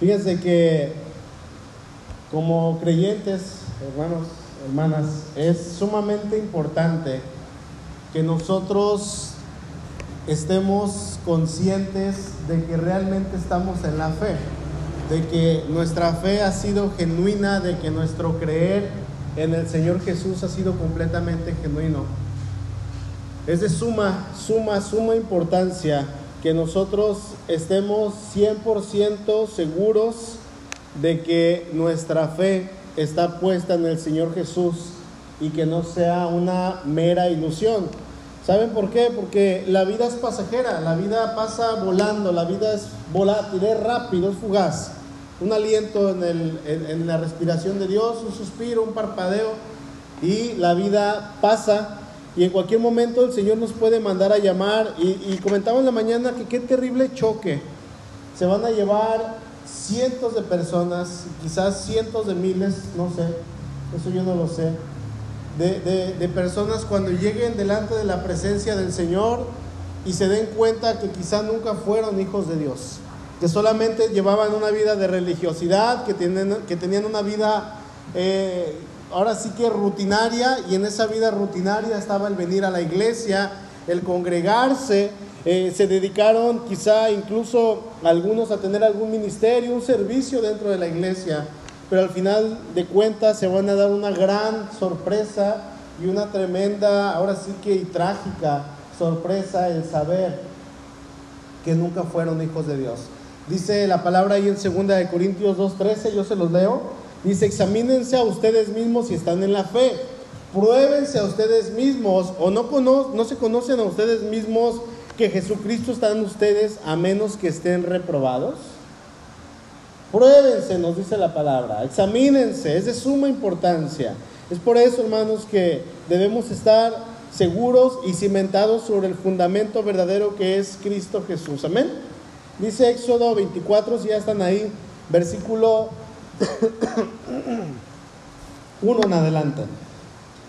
Fíjense que como creyentes, hermanos, hermanas, es sumamente importante que nosotros estemos conscientes de que realmente estamos en la fe, de que nuestra fe ha sido genuina, de que nuestro creer en el Señor Jesús ha sido completamente genuino. Es de suma, suma, suma importancia que nosotros estemos 100% seguros de que nuestra fe está puesta en el Señor Jesús y que no sea una mera ilusión. ¿Saben por qué? Porque la vida es pasajera, la vida pasa volando, la vida es volátil, es rápido, es fugaz. Un aliento en, en la respiración de Dios, un suspiro, un parpadeo, y la vida pasa y en cualquier momento el Señor nos puede mandar a llamar. Y, comentaba en la mañana que qué terrible choque. Se van a llevar cientos de personas, quizás cientos de miles, no sé, eso yo no lo sé, de, de, personas cuando lleguen delante de la presencia del Señor y se den cuenta que quizás nunca fueron hijos de Dios, que solamente llevaban una vida de religiosidad, que, tienen, que tenían una vida eh, ahora sí que rutinaria y en esa vida rutinaria estaba el venir a la iglesia, el congregarse, eh, se dedicaron quizá incluso algunos a tener algún ministerio, un servicio dentro de la iglesia, pero al final de cuentas se van a dar una gran sorpresa y una tremenda, ahora sí que y trágica sorpresa el saber que nunca fueron hijos de Dios. Dice la palabra ahí en 2 de Corintios 2:13, yo se los leo. Dice, examínense a ustedes mismos si están en la fe. Pruébense a ustedes mismos o no, se conocen a ustedes mismos que Jesucristo está en ustedes a menos que estén reprobados. Pruébense, nos dice la palabra. Examínense, es de suma importancia. Es por eso, hermanos, que debemos estar seguros y cimentados sobre el fundamento verdadero que es Cristo Jesús. Amén. Dice Éxodo 24, si ya están ahí, versículo Uno en adelante.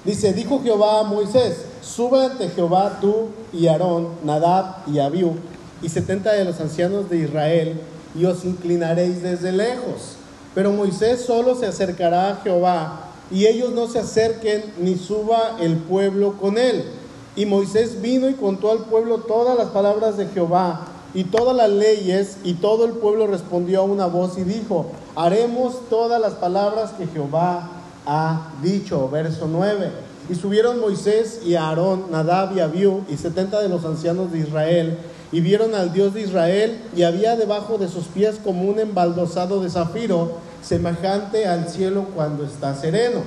Dice, dijo Jehová a Moisés, sube ante Jehová tú y Aarón, Nadab y Abiú, y setenta de los ancianos de Israel, y os inclinaréis desde lejos. Pero Moisés solo se acercará a Jehová, y ellos no se acerquen ni suba el pueblo con él. Y Moisés vino y contó al pueblo todas las palabras de Jehová y todas las leyes, y todo el pueblo respondió a una voz y dijo, haremos todas las palabras que Jehová ha dicho. Verso 9. Y subieron Moisés y Aarón, Nadab y Abiú, y setenta de los ancianos de Israel, y vieron al Dios de Israel, y había debajo de sus pies como un embaldosado de zafiro, semejante al cielo cuando está sereno.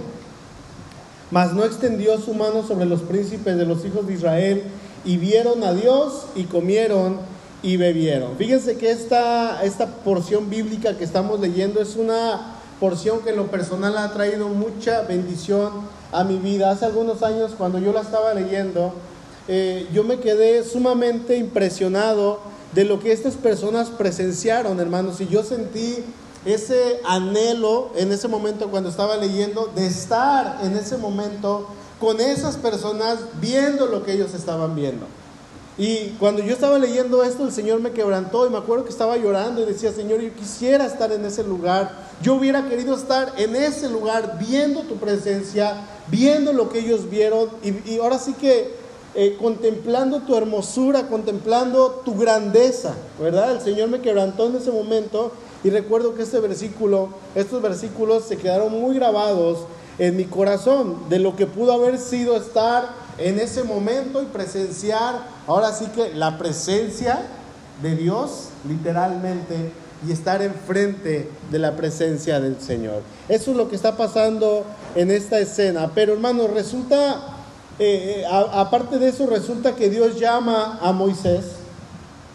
Mas no extendió su mano sobre los príncipes de los hijos de Israel, y vieron a Dios y comieron y bebieron. Fíjense que esta, esta porción bíblica que estamos leyendo es una porción que en lo personal ha traído mucha bendición a mi vida. Hace algunos años cuando yo la estaba leyendo, eh, yo me quedé sumamente impresionado de lo que estas personas presenciaron, hermanos, y yo sentí ese anhelo en ese momento cuando estaba leyendo de estar en ese momento con esas personas viendo lo que ellos estaban viendo. Y cuando yo estaba leyendo esto, el Señor me quebrantó y me acuerdo que estaba llorando y decía, Señor, yo quisiera estar en ese lugar. Yo hubiera querido estar en ese lugar viendo tu presencia, viendo lo que ellos vieron y, ahora sí que eh, contemplando tu hermosura, contemplando tu grandeza, ¿verdad? El Señor me quebrantó en ese momento y recuerdo que este versículo, estos versículos se quedaron muy grabados en mi corazón de lo que pudo haber sido estar en ese momento y presenciar, ahora sí que la presencia de Dios, literalmente, y estar enfrente de la presencia del Señor. Eso es lo que está pasando en esta escena. Pero hermanos, resulta, eh, eh, aparte de eso, resulta que Dios llama a Moisés,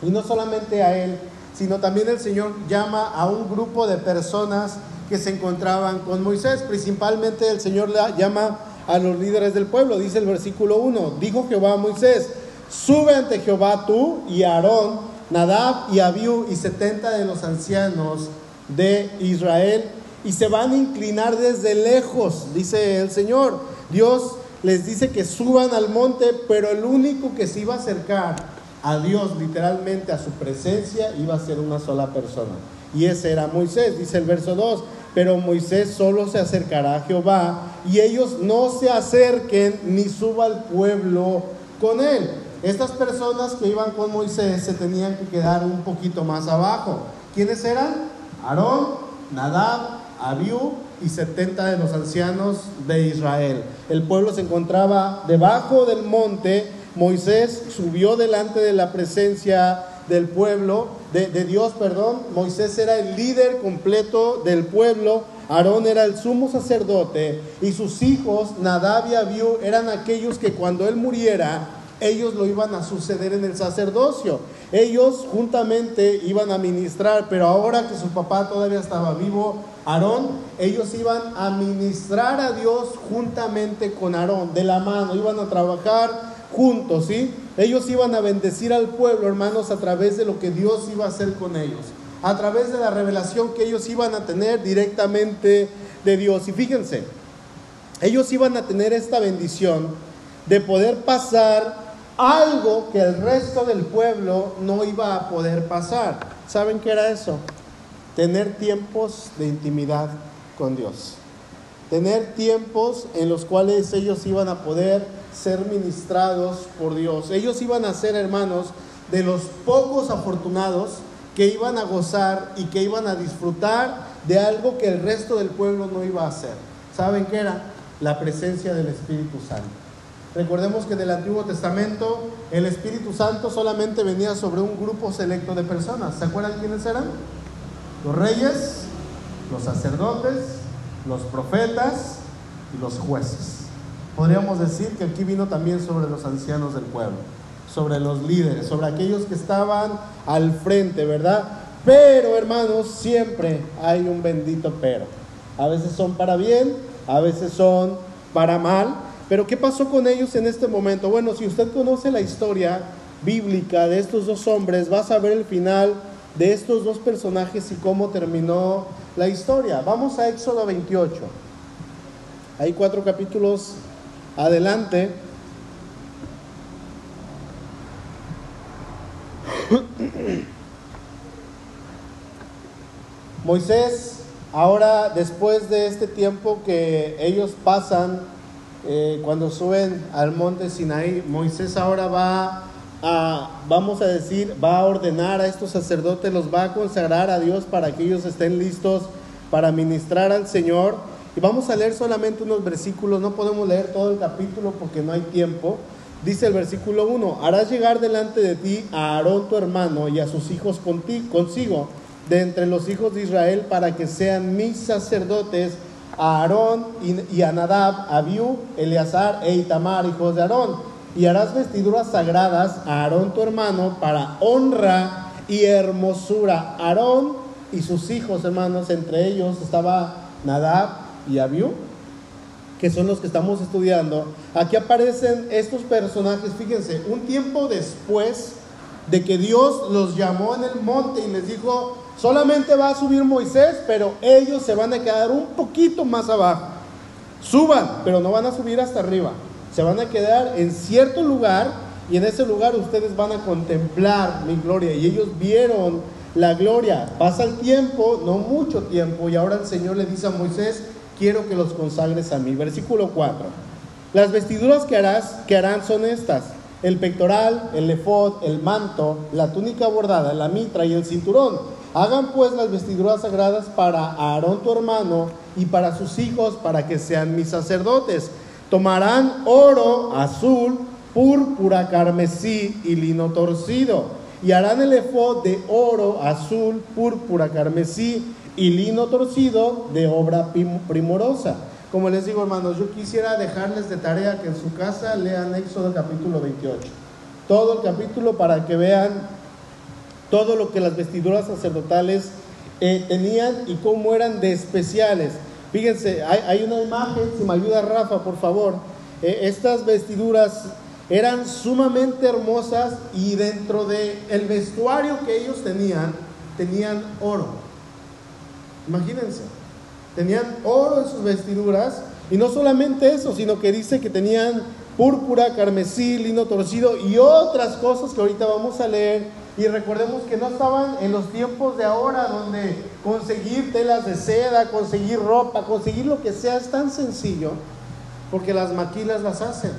y no solamente a él, sino también el Señor llama a un grupo de personas que se encontraban con Moisés. Principalmente el Señor le llama a los líderes del pueblo. Dice el versículo 1, dijo Jehová a Moisés, sube ante Jehová tú y Aarón, Nadab y Abiú y setenta de los ancianos de Israel y se van a inclinar desde lejos, dice el Señor. Dios les dice que suban al monte, pero el único que se iba a acercar a Dios, literalmente a su presencia, iba a ser una sola persona. y ese era Moisés, dice el verso 2. Pero Moisés solo se acercará a Jehová y ellos no se acerquen ni suba al pueblo con él. Estas personas que iban con Moisés se tenían que quedar un poquito más abajo. ¿Quiénes eran? Aarón, Nadab, Abiú y 70 de los ancianos de Israel. El pueblo se encontraba debajo del monte. Moisés subió delante de la presencia del pueblo, de, Dios, perdón. Moisés era el líder completo del pueblo. Aarón era el sumo sacerdote y sus hijos, Nadab y Abiú, eran aquellos que cuando él muriera, ellos lo iban a suceder en el sacerdocio. Ellos juntamente iban a ministrar, pero ahora que su papá todavía estaba vivo, Aarón, ellos iban a ministrar a Dios juntamente con Aarón, de la mano, iban a trabajar juntos, ¿sí? Ellos iban a bendecir al pueblo, hermanos, a través de lo que Dios iba a hacer con ellos, a través de la revelación que ellos iban a tener directamente de Dios. Y fíjense, ellos iban a tener esta bendición de poder pasar algo que el resto del pueblo no iba a poder pasar. ¿Saben qué era eso? Tener tiempos de intimidad con Dios. Tener tiempos en los cuales ellos iban a poder ser ministrados por Dios. Ellos iban a ser hermanos de los pocos afortunados que iban a gozar y que iban a disfrutar de algo que el resto del pueblo no iba a hacer. ¿Saben qué era? La presencia del Espíritu Santo. Recordemos que en el Antiguo Testamento el Espíritu Santo solamente venía sobre un grupo selecto de personas. ¿Se acuerdan quiénes eran? Los reyes, los sacerdotes, los profetas y los jueces. Podríamos decir que aquí vino también sobre los ancianos del pueblo, sobre los líderes, sobre aquellos que estaban al frente, ¿verdad? Pero hermanos, siempre hay un bendito pero. A veces son para bien, a veces son para mal. Pero ¿qué pasó con ellos en este momento? Bueno, si usted conoce la historia bíblica de estos dos hombres, va a saber el final de estos dos personajes y cómo terminó la historia. Vamos a Éxodo 28. Hay cuatro capítulos adelante. Moisés, ahora después de este tiempo que ellos pasan eh, cuando suben al monte Sinaí, Moisés ahora va a, vamos a decir, va a ordenar a estos sacerdotes, los va a consagrar a Dios para que ellos estén listos para ministrar al Señor. Y vamos a leer solamente unos versículos, no podemos leer todo el capítulo porque no hay tiempo. Dice el versículo 1, harás llegar delante de ti a Aarón tu hermano y a sus hijos consigo, de entre los hijos de Israel, para que sean mis sacerdotes a Aarón y, a Nadab, Abiú, Eleazar e Itamar, hijos de Aarón. Y harás vestiduras sagradas a Aarón tu hermano para honra y hermosura. Aarón y sus hijos, hermanos, entre ellos estaba Nadab y Abiú, que son los que estamos estudiando. Aquí aparecen estos personajes, fíjense, un tiempo después de que Dios los llamó en el monte y les dijo, Solamente va a subir Moisés, pero ellos se van a quedar un poquito más abajo. Suban, pero no van a subir hasta arriba. Se van a quedar en cierto lugar y en ese lugar ustedes van a contemplar mi gloria. Y ellos vieron la gloria. Pasa el tiempo, no mucho tiempo, y ahora el Señor le dice a Moisés, quiero que los consagres a mí. Versículo 4. Las vestiduras que harás, que harán son estas. El pectoral, el efod, el manto, la túnica bordada, la mitra y el cinturón Hagan pues las vestiduras sagradas para Aarón tu hermano y para sus hijos para que sean mis sacerdotes. Tomarán oro, azul, púrpura, carmesí y lino torcido. Y harán el efod de oro, azul, púrpura, carmesí y lino torcido de obra primorosa. Como les digo, hermanos, yo quisiera dejarles de tarea que en su casa lean Éxodo capítulo 28. Todo el capítulo para que vean todo lo que las vestiduras sacerdotales eh, tenían y cómo eran de especiales. Fíjense, hay, una imagen, si me ayuda Rafa, por favor. Eh, estas vestiduras eran sumamente hermosas y dentro del el vestuario que ellos tenían, tenían oro. Imagínense, tenían oro en sus vestiduras y no solamente eso, sino que dice que tenían púrpura, carmesí, lino torcido y otras cosas que ahorita vamos a leer Y recordemos que no estaban en los tiempos de ahora donde conseguir telas de seda, conseguir ropa, conseguir lo que sea es tan sencillo porque las maquilas las hacen.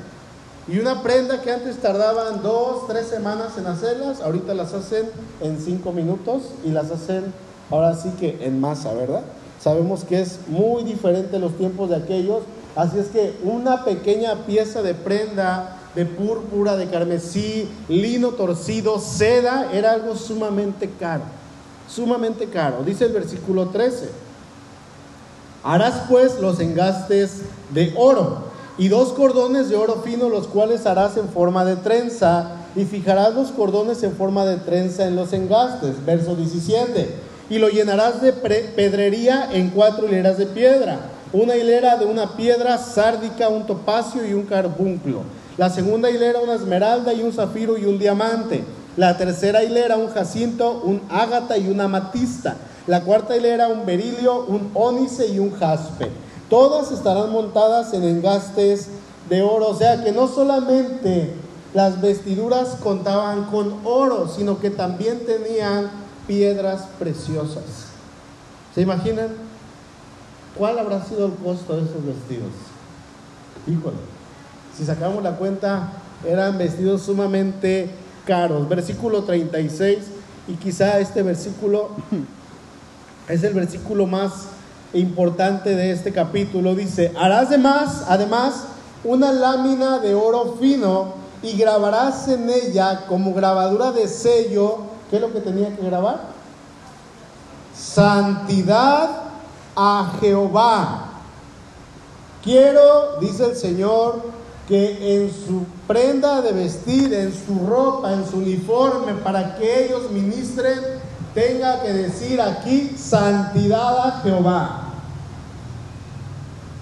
Y una prenda que antes tardaban dos, tres semanas en hacerlas, ahorita las hacen en cinco minutos y las hacen ahora sí que en masa, ¿verdad? Sabemos que es muy diferente los tiempos de aquellos, así es que una pequeña pieza de prenda de púrpura, de carmesí, lino torcido, seda, era algo sumamente caro, sumamente caro. Dice el versículo 13, harás pues los engastes de oro y dos cordones de oro fino, los cuales harás en forma de trenza, y fijarás los cordones en forma de trenza en los engastes. Verso 17. Y lo llenarás de pedrería en cuatro hileras de piedra. Una hilera de una piedra sárdica, un topacio y un carbunclo la segunda hilera una esmeralda y un zafiro y un diamante. La tercera hilera un jacinto, un ágata y una amatista. La cuarta hilera un berilio, un ónice y un jaspe. Todas estarán montadas en engastes de oro. O sea que no solamente las vestiduras contaban con oro, sino que también tenían piedras preciosas. ¿Se imaginan? ¿Cuál habrá sido el costo de esos vestidos? Híjole si sacamos la cuenta, eran vestidos sumamente caros. Versículo 36, y quizá este versículo es el versículo más importante de este capítulo. Dice, harás además, además una lámina de oro fino y grabarás en ella como grabadura de sello. ¿Qué es lo que tenía que grabar? Santidad a Jehová. Quiero, dice el Señor, que en su prenda de vestir, en su ropa, en su uniforme, para que ellos ministren, tenga que decir aquí santidad a Jehová.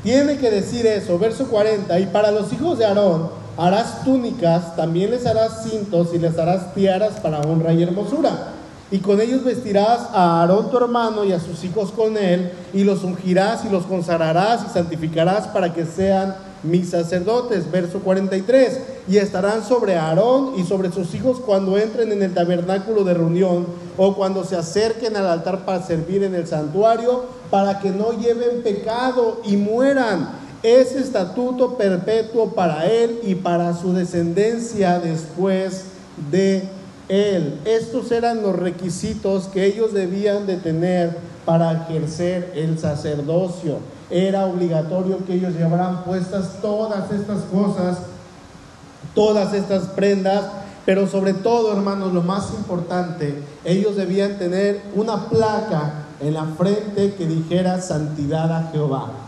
Tiene que decir eso, verso 40, y para los hijos de Aarón harás túnicas, también les harás cintos y les harás tiaras para honra y hermosura. Y con ellos vestirás a Aarón tu hermano y a sus hijos con él, y los ungirás y los consagrarás y santificarás para que sean mis sacerdotes, verso 43, y estarán sobre Aarón y sobre sus hijos cuando entren en el tabernáculo de reunión o cuando se acerquen al altar para servir en el santuario, para que no lleven pecado y mueran. Es estatuto perpetuo para él y para su descendencia después de él. Estos eran los requisitos que ellos debían de tener para ejercer el sacerdocio era obligatorio que ellos llevaran puestas todas estas cosas, todas estas prendas, pero sobre todo, hermanos, lo más importante, ellos debían tener una placa en la frente que dijera santidad a Jehová.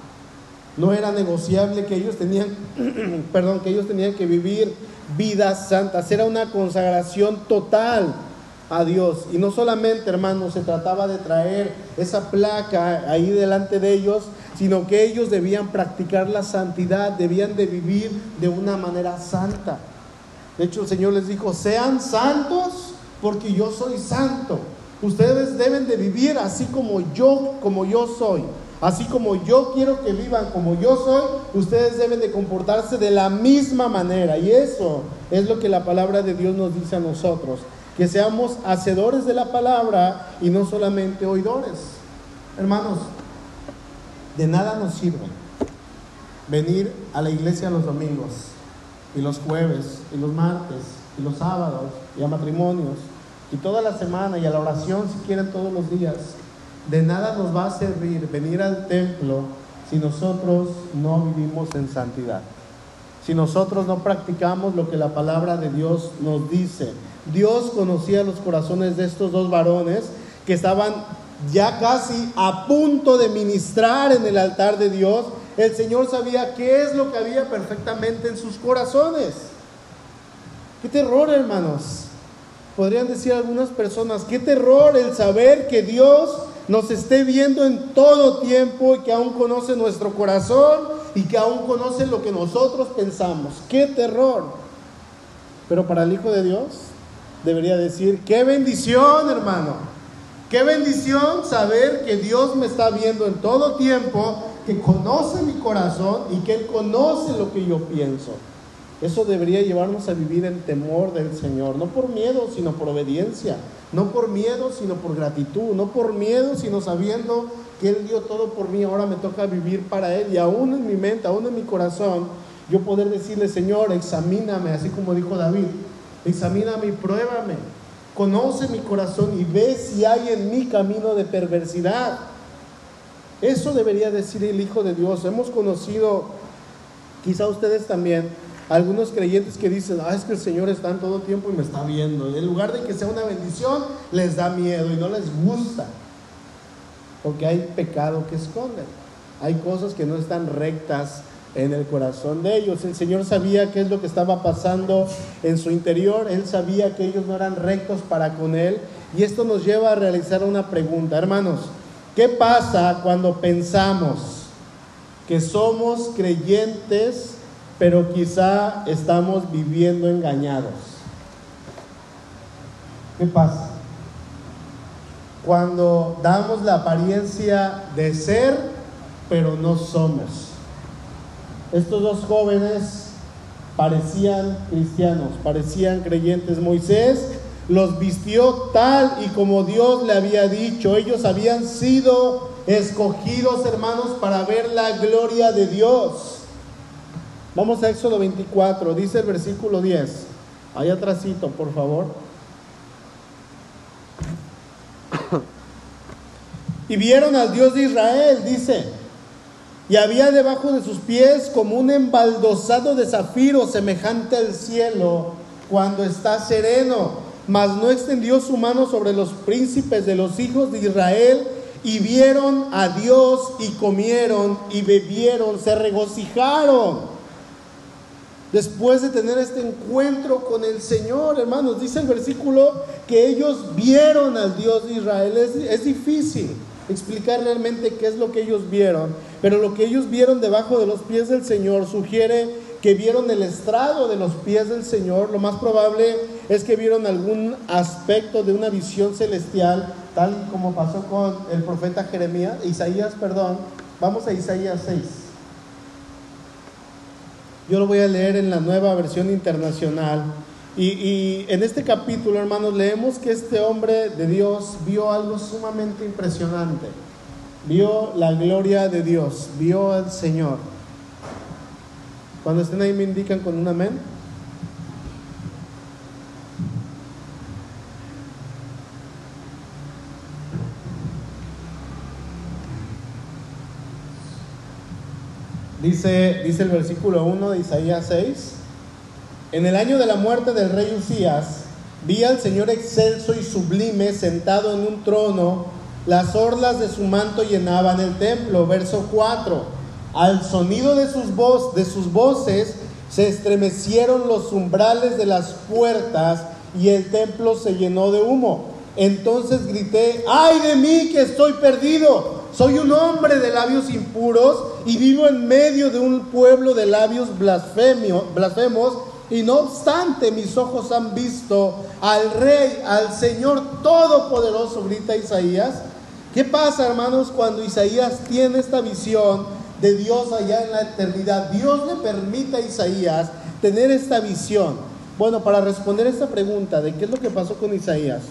No era negociable que ellos tenían, perdón, que ellos tenían que vivir vidas santas, era una consagración total a Dios. Y no solamente, hermanos, se trataba de traer esa placa ahí delante de ellos, sino que ellos debían practicar la santidad, debían de vivir de una manera santa. De hecho, el Señor les dijo, sean santos porque yo soy santo. Ustedes deben de vivir así como yo, como yo soy. Así como yo quiero que vivan como yo soy, ustedes deben de comportarse de la misma manera. Y eso es lo que la palabra de Dios nos dice a nosotros. Que seamos hacedores de la palabra y no solamente oidores. Hermanos, de nada nos sirve venir a la iglesia los domingos y los jueves y los martes y los sábados y a matrimonios y toda la semana y a la oración si quieren todos los días. De nada nos va a servir venir al templo si nosotros no vivimos en santidad. Si nosotros no practicamos lo que la palabra de Dios nos dice. Dios conocía los corazones de estos dos varones que estaban ya casi a punto de ministrar en el altar de Dios, el Señor sabía qué es lo que había perfectamente en sus corazones. Qué terror, hermanos. Podrían decir algunas personas, qué terror el saber que Dios nos esté viendo en todo tiempo y que aún conoce nuestro corazón y que aún conoce lo que nosotros pensamos. Qué terror. Pero para el Hijo de Dios debería decir, qué bendición, hermano Qué bendición saber que Dios me está viendo en todo tiempo, que conoce mi corazón y que Él conoce lo que yo pienso. Eso debería llevarnos a vivir en temor del Señor, no por miedo, sino por obediencia, no por miedo, sino por gratitud, no por miedo, sino sabiendo que Él dio todo por mí, ahora me toca vivir para Él y aún en mi mente, aún en mi corazón, yo poder decirle, Señor, examíname, así como dijo David, examíname y pruébame, conoce mi corazón y ve si hay en mi camino de perversidad. Eso debería decir el Hijo de Dios. Hemos conocido, quizá ustedes también, algunos creyentes que dicen, ah, es que el Señor está en todo tiempo y me está viendo. Y en lugar de que sea una bendición, les da miedo y no les gusta. Porque hay pecado que esconden. Hay cosas que no están rectas en el corazón de ellos. El Señor sabía qué es lo que estaba pasando en su interior. Él sabía que ellos no eran rectos para con Él. Y esto nos lleva a realizar una pregunta. Hermanos, ¿qué pasa cuando pensamos que somos creyentes, pero quizá estamos viviendo engañados? ¿Qué pasa? Cuando damos la apariencia de ser, pero no somos. Estos dos jóvenes parecían cristianos, parecían creyentes. Moisés los vistió tal y como Dios le había dicho. Ellos habían sido escogidos, hermanos, para ver la gloria de Dios. Vamos a Éxodo 24, dice el versículo 10. Ahí atrásito, por favor. Y vieron al Dios de Israel, dice, y había debajo de sus pies como un embaldosado de zafiro semejante al cielo cuando está sereno, mas no extendió su mano sobre los príncipes de los hijos de Israel y vieron a Dios y comieron y bebieron, se regocijaron después de tener este encuentro con el Señor, hermanos. Dice el versículo que ellos vieron al Dios de Israel. Es, difícil explicar realmente qué es lo que ellos vieron, pero lo que ellos vieron debajo de los pies del Señor sugiere que vieron el estrado de los pies del Señor. Lo más probable es que vieron algún aspecto de una visión celestial, tal como pasó con el profeta Jeremías, Isaías, perdón. Vamos a Isaías 6. Yo lo voy a leer en la nueva versión internacional. Y, en este capítulo, hermanos, leemos que este hombre de Dios vio algo sumamente impresionante. Vio la gloria de Dios, vio al Señor. Cuando estén ahí me indican con un amén. Dice, dice el versículo 1 de Isaías 6, en el año de la muerte del rey Usías, vi al Señor excelso y sublime sentado en un trono, las orlas de su manto llenaban el templo. Verso 4, al sonido de sus, de sus voces se estremecieron los umbrales de las puertas y el templo se llenó de humo. Entonces grité, ay de mí que estoy perdido soy un hombre de labios impuros y vivo en medio de un pueblo de labios blasfemos. Y no obstante, mis ojos han visto al Rey, al Señor Todopoderoso, grita Isaías. ¿Qué pasa, hermanos, cuando Isaías tiene esta visión de Dios allá en la eternidad? Dios le permite a Isaías tener esta visión. Bueno, para responder esta pregunta de qué es lo que pasó con Isaías,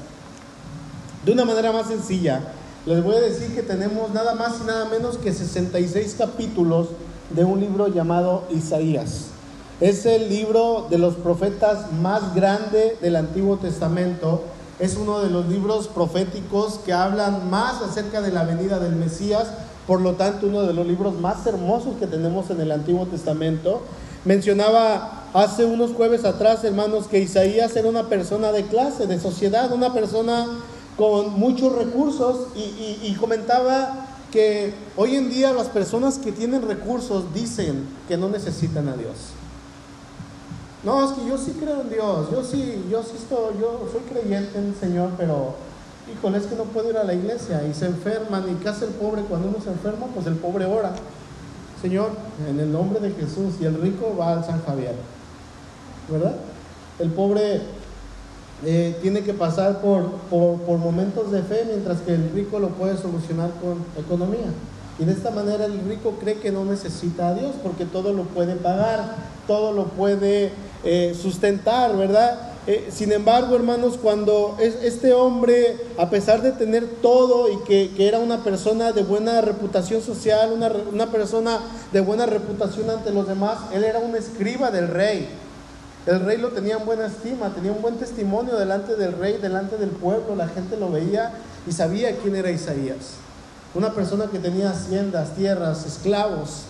de una manera más sencilla, les voy a decir que tenemos nada más y nada menos que 66 capítulos de un libro llamado Isaías. Es el libro de los profetas más grande del Antiguo Testamento. Es uno de los libros proféticos que hablan más acerca de la venida del Mesías. Por lo tanto, uno de los libros más hermosos que tenemos en el Antiguo Testamento. Mencionaba hace unos jueves atrás, hermanos, que Isaías era una persona de clase, de sociedad, una persona con muchos recursos y, comentaba que hoy en día las personas que tienen recursos dicen que no necesitan a Dios. No, es que yo sí creo en Dios, yo sí, yo sí estoy, yo soy creyente en el Señor, pero híjole, es que no puedo ir a la iglesia y se enferman. ¿Y qué hace el pobre cuando uno se enferma? Pues el pobre ora. Señor, en el nombre de Jesús, y el rico va al San Javier. ¿Verdad? El pobre eh, tiene que pasar por, por, momentos de fe, mientras que el rico lo puede solucionar con economía. Y de esta manera el rico cree que no necesita a Dios porque todo lo puede pagar. todo lo puede eh, sustentar, ¿verdad? Eh, sin embargo, hermanos, cuando este hombre, a pesar de tener todo y que, era una persona de buena reputación social, una, una, persona de buena reputación ante los demás, él era un escriba del rey. El rey lo tenía en buena estima, tenía un buen testimonio delante del rey, delante del pueblo, la gente lo veía y sabía quién era Isaías. Una persona que tenía haciendas, tierras, esclavos.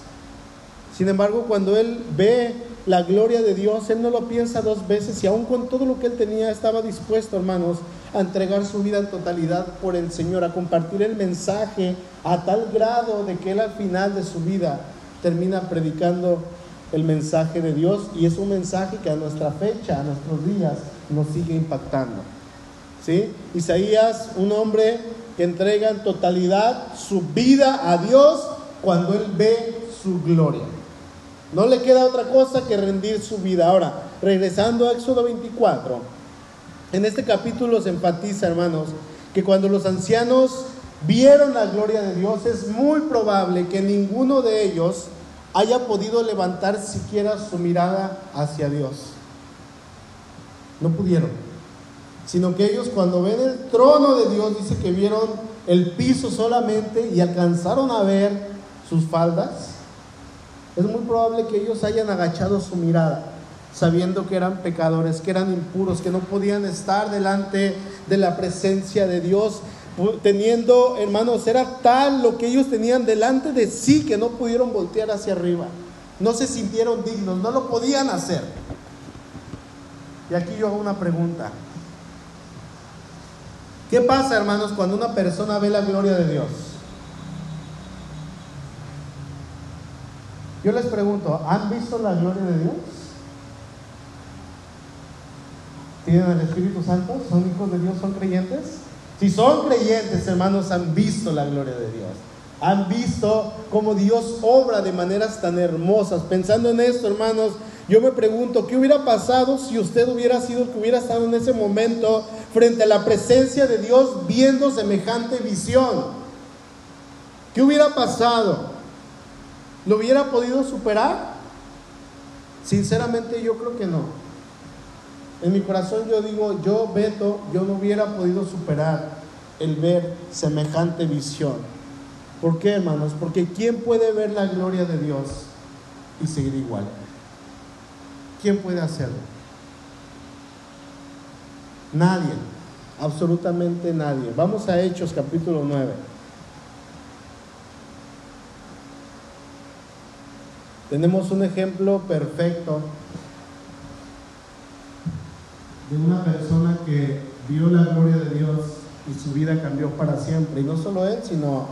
Sin embargo, cuando él ve la gloria de Dios, él no lo piensa dos veces y aún con todo lo que él tenía estaba dispuesto, hermanos, a entregar su vida en totalidad por el Señor, a compartir el mensaje a tal grado de que él al final de su vida termina predicando el mensaje de Dios y es un mensaje que a nuestra fecha, a nuestros días, nos sigue impactando. ¿Sí? Isaías, un hombre que entrega en totalidad su vida a Dios cuando él ve su gloria. No le queda otra cosa que rendir su vida. Ahora, regresando a Éxodo 24, en este capítulo se enfatiza, hermanos, que cuando los ancianos vieron la gloria de Dios, es muy probable que ninguno de ellos haya podido levantar siquiera su mirada hacia Dios. No pudieron. Sino que ellos cuando ven el trono de Dios, dice que vieron el piso solamente y alcanzaron a ver sus faldas. Es muy probable que ellos hayan agachado su mirada, sabiendo que eran pecadores, que eran impuros, que no podían estar delante de la presencia de Dios teniendo, hermanos, era tal lo que ellos tenían delante de sí que no pudieron voltear hacia arriba. No se sintieron dignos, no lo podían hacer. Y aquí yo hago una pregunta. ¿Qué pasa, hermanos, cuando una persona ve la gloria de Dios? Yo les pregunto, ¿han visto la gloria de Dios? ¿Tienen el Espíritu Santo? ¿Son hijos de Dios? ¿Son creyentes? Si son creyentes, hermanos, han visto la gloria de Dios. Han visto cómo Dios obra de maneras tan hermosas. Pensando en esto, hermanos, yo me pregunto, ¿qué hubiera pasado si usted hubiera sido el que hubiera estado en ese momento frente a la presencia de Dios viendo semejante visión? ¿Qué hubiera pasado? ¿Lo hubiera podido superar? Sinceramente yo creo que no. En mi corazón yo digo, yo, Beto, yo no hubiera podido superar el ver semejante visión. ¿Por qué, hermanos? Porque ¿quién puede ver la gloria de Dios y seguir igual? ¿Quién puede hacerlo? Nadie, absolutamente nadie. Vamos a Hechos capítulo 9. Tenemos un ejemplo perfecto de una persona que vio la gloria de Dios y su vida cambió para siempre. Y no solo él, sino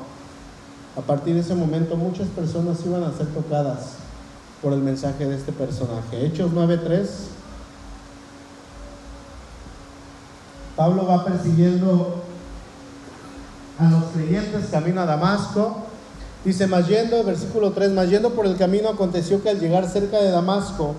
a partir de ese momento muchas personas iban a ser tocadas por el mensaje de este personaje. Hechos 9.3. Pablo va persiguiendo a los creyentes camino a Damasco. Dice, más yendo, versículo 3, más yendo por el camino aconteció que al llegar cerca de Damasco,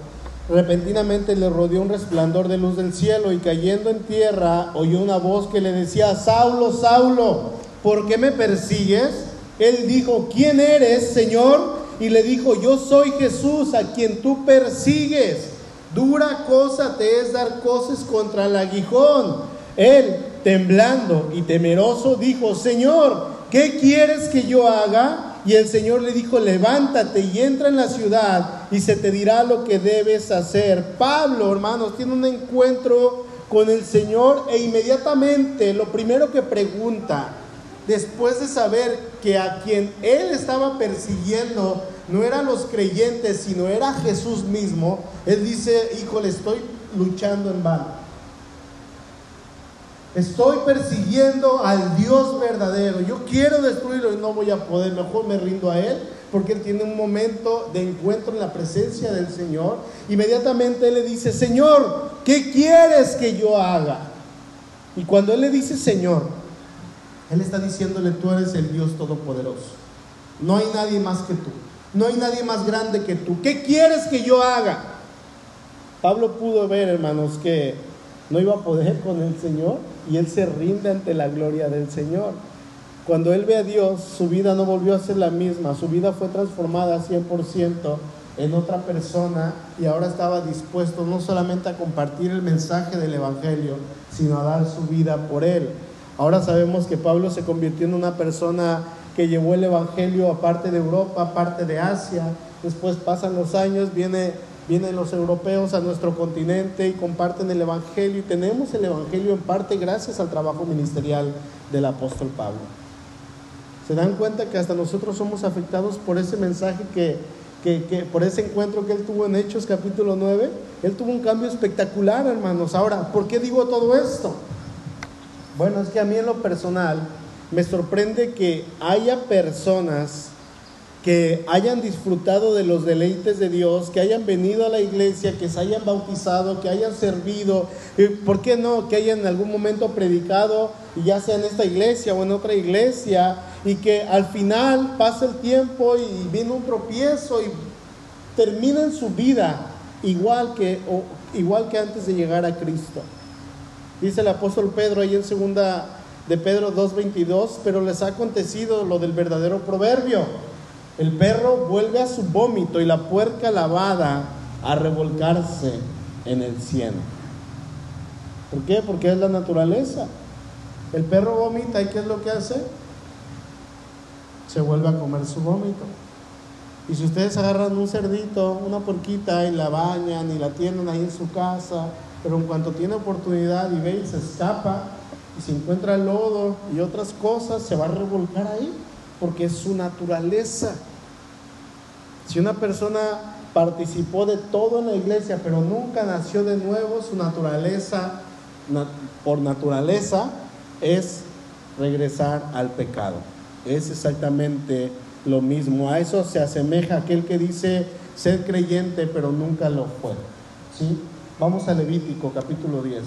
Repentinamente le rodeó un resplandor de luz del cielo y cayendo en tierra oyó una voz que le decía, Saulo, Saulo, ¿por qué me persigues? Él dijo, ¿quién eres, Señor? Y le dijo, yo soy Jesús a quien tú persigues. Dura cosa te es dar cosas contra el aguijón. Él, temblando y temeroso, dijo, Señor, ¿qué quieres que yo haga? Y el Señor le dijo, levántate y entra en la ciudad y se te dirá lo que debes hacer. Pablo, hermanos, tiene un encuentro con el Señor e inmediatamente lo primero que pregunta, después de saber que a quien él estaba persiguiendo no eran los creyentes, sino era Jesús mismo, él dice, hijo, le estoy luchando en vano. Estoy persiguiendo al Dios verdadero. Yo quiero destruirlo y no voy a poder. Mejor me rindo a Él porque Él tiene un momento de encuentro en la presencia del Señor. Inmediatamente Él le dice, Señor, ¿qué quieres que yo haga? Y cuando Él le dice, Señor, Él está diciéndole, tú eres el Dios Todopoderoso. No hay nadie más que tú. No hay nadie más grande que tú. ¿Qué quieres que yo haga? Pablo pudo ver, hermanos, que no iba a poder con el Señor y él se rinde ante la gloria del Señor. Cuando él ve a Dios, su vida no volvió a ser la misma, su vida fue transformada 100% en otra persona y ahora estaba dispuesto no solamente a compartir el mensaje del Evangelio, sino a dar su vida por él. Ahora sabemos que Pablo se convirtió en una persona que llevó el Evangelio a parte de Europa, a parte de Asia. Después pasan los años, viene, vienen los europeos a nuestro continente y comparten el Evangelio y tenemos el Evangelio en parte gracias al trabajo ministerial del apóstol Pablo. Se dan cuenta que hasta nosotros somos afectados por ese mensaje que, que, por ese encuentro que él tuvo en Hechos capítulo 9. Él tuvo un cambio espectacular, hermanos. Ahora, ¿por qué digo todo esto? Bueno, es que a mí en lo personal me sorprende que haya personas que hayan disfrutado de los deleites de Dios, que hayan venido a la iglesia, que se hayan bautizado, que hayan servido, ¿por qué no? Que hayan en algún momento predicado, ya sea en esta iglesia o en otra iglesia, y que al final pase el tiempo y viene un tropiezo y terminen su vida igual que, igual que antes de llegar a Cristo. Dice el apóstol Pedro ahí en segunda de Pedro 2.22, pero les ha acontecido lo del verdadero proverbio. El perro vuelve a su vómito y la puerca lavada a revolcarse en el cielo. ¿Por qué? Porque es la naturaleza. El perro vomita y ¿qué es lo que hace? Se vuelve a comer su vómito. Y si ustedes agarran un cerdito, una porquita y la bañan y la tienen ahí en su casa, pero en cuanto tiene oportunidad y ve y se escapa y se encuentra lodo y otras cosas, se va a revolcar ahí porque es su naturaleza. Si una persona participó de todo en la iglesia, pero nunca nació de nuevo, su naturaleza, por naturaleza, es regresar al pecado. Es exactamente lo mismo. A eso se asemeja aquel que dice ser creyente, pero nunca lo fue. ¿Sí? Vamos a Levítico capítulo 10.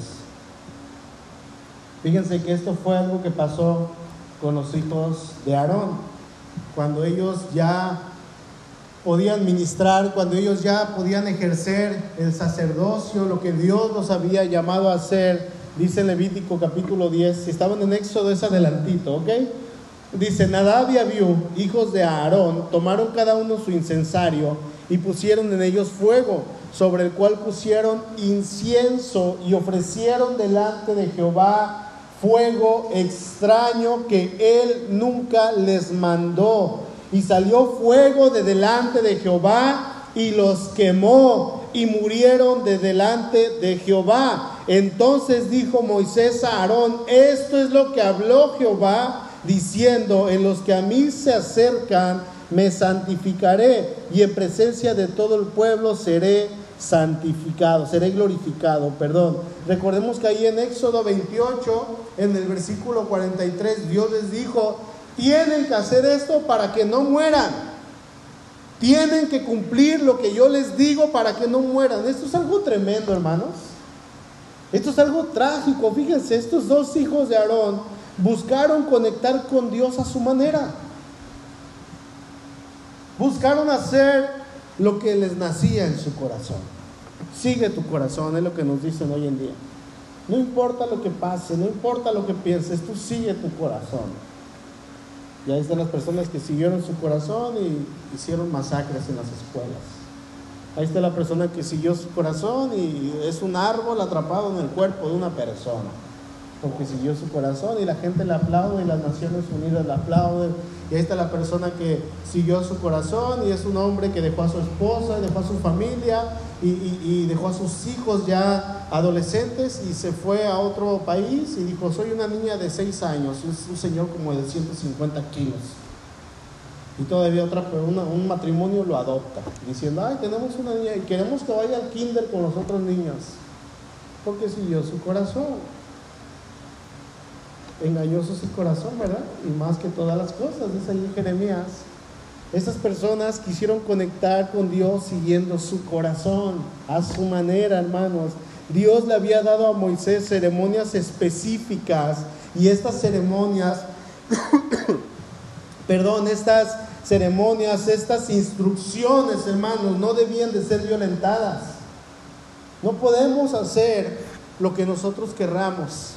Fíjense que esto fue algo que pasó con los hijos de Aarón, cuando ellos ya podían ministrar, cuando ellos ya podían ejercer el sacerdocio, lo que Dios los había llamado a hacer, dice Levítico capítulo 10, si estaban en Éxodo es adelantito, ¿ok? Dice, Nadab y Abiú, hijos de Aarón, tomaron cada uno su incensario y pusieron en ellos fuego sobre el cual pusieron incienso y ofrecieron delante de Jehová fuego extraño que él nunca les mandó. Y salió fuego de delante de Jehová y los quemó y murieron de delante de Jehová. Entonces dijo Moisés a Aarón, esto es lo que habló Jehová diciendo, en los que a mí se acercan, me santificaré y en presencia de todo el pueblo seré santificado, seré glorificado, perdón. Recordemos que ahí en Éxodo 28, en el versículo 43, Dios les dijo, tienen que hacer esto para que no mueran. Tienen que cumplir lo que yo les digo para que no mueran. Esto es algo tremendo, hermanos. Esto es algo trágico. Fíjense, estos dos hijos de Aarón buscaron conectar con Dios a su manera. Buscaron hacer lo que les nacía en su corazón. Sigue tu corazón, es lo que nos dicen hoy en día. No importa lo que pase, no importa lo que pienses, tú sigue tu corazón. Y ahí están las personas que siguieron su corazón y hicieron masacres en las escuelas. Ahí está la persona que siguió su corazón y es un árbol atrapado en el cuerpo de una persona. Porque siguió su corazón y la gente le aplaude y las Naciones Unidas le aplauden y ahí está la persona que siguió su corazón y es un hombre que dejó a su esposa, dejó a su familia y, dejó a sus hijos ya adolescentes y se fue a otro país y dijo, soy una niña de 6 años, es un señor como de 150 kilos. Y todavía otra, un matrimonio lo adopta, diciendo, ay, tenemos una niña y queremos que vaya al kinder con los otros niños, porque siguió su corazón engañoso es el corazón, ¿verdad? Y más que todas las cosas, dice ahí Jeremías. Estas personas quisieron conectar con Dios siguiendo su corazón, a su manera, hermanos. Dios le había dado a Moisés ceremonias específicas y estas ceremonias, perdón, estas ceremonias, estas instrucciones, hermanos, no debían de ser violentadas. No podemos hacer lo que nosotros querramos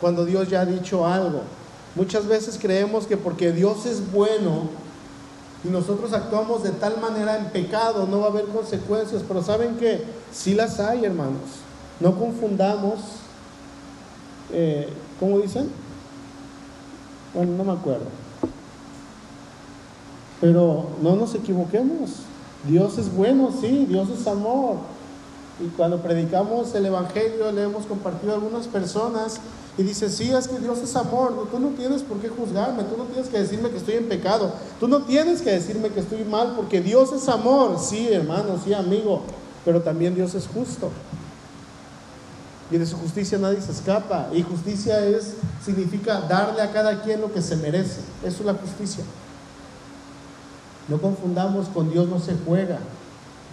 cuando Dios ya ha dicho algo. Muchas veces creemos que porque Dios es bueno y nosotros actuamos de tal manera en pecado, no va a haber consecuencias, pero saben que sí las hay, hermanos. No confundamos, eh, ¿cómo dicen? Bueno, no me acuerdo. Pero no nos equivoquemos. Dios es bueno, sí, Dios es amor. Y cuando predicamos el Evangelio, le hemos compartido algunas personas y dice, sí, es que Dios es amor, tú no tienes por qué juzgarme, tú no tienes que decirme que estoy en pecado, tú no tienes que decirme que estoy mal, porque Dios es amor, sí, hermano, sí, amigo, pero también Dios es justo. Y de su justicia nadie se escapa. Y justicia es, significa darle a cada quien lo que se merece. Eso es la justicia. No confundamos, con Dios no se juega.